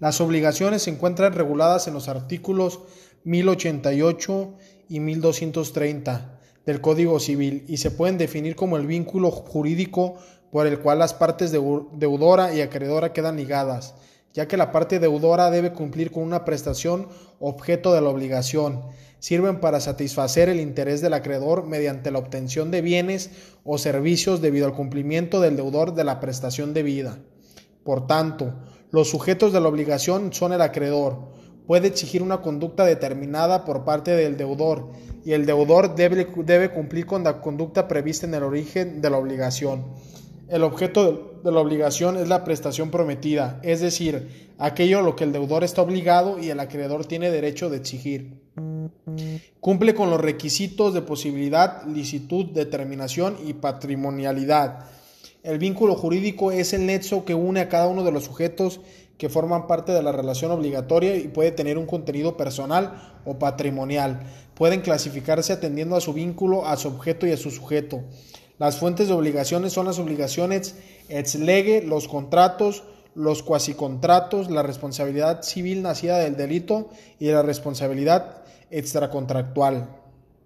Las obligaciones se encuentran reguladas en los artículos 1088 y 1230 del Código Civil y se pueden definir como el vínculo jurídico por el cual las partes deudora y acreedora quedan ligadas, ya que la parte deudora debe cumplir con una prestación objeto de la obligación. Sirven para satisfacer el interés del acreedor mediante la obtención de bienes o servicios debido al cumplimiento del deudor de la prestación debida. Por tanto, los sujetos de la obligación son el acreedor. Puede exigir una conducta determinada por parte del deudor y el deudor debe, cumplir con la conducta prevista en el origen de la obligación. El objeto de la obligación es la prestación prometida, es decir, aquello a lo que el deudor está obligado y el acreedor tiene derecho de exigir. Cumple con los requisitos de posibilidad, licitud, determinación y patrimonialidad. El vínculo jurídico es el nexo que une a cada uno de los sujetos que forman parte de la relación obligatoria y puede tener un contenido personal o patrimonial. Pueden clasificarse atendiendo a su vínculo, a su objeto y a su sujeto. Las fuentes de obligaciones son las obligaciones ex lege, los contratos, los cuasicontratos, la responsabilidad civil nacida del delito y la responsabilidad extracontractual.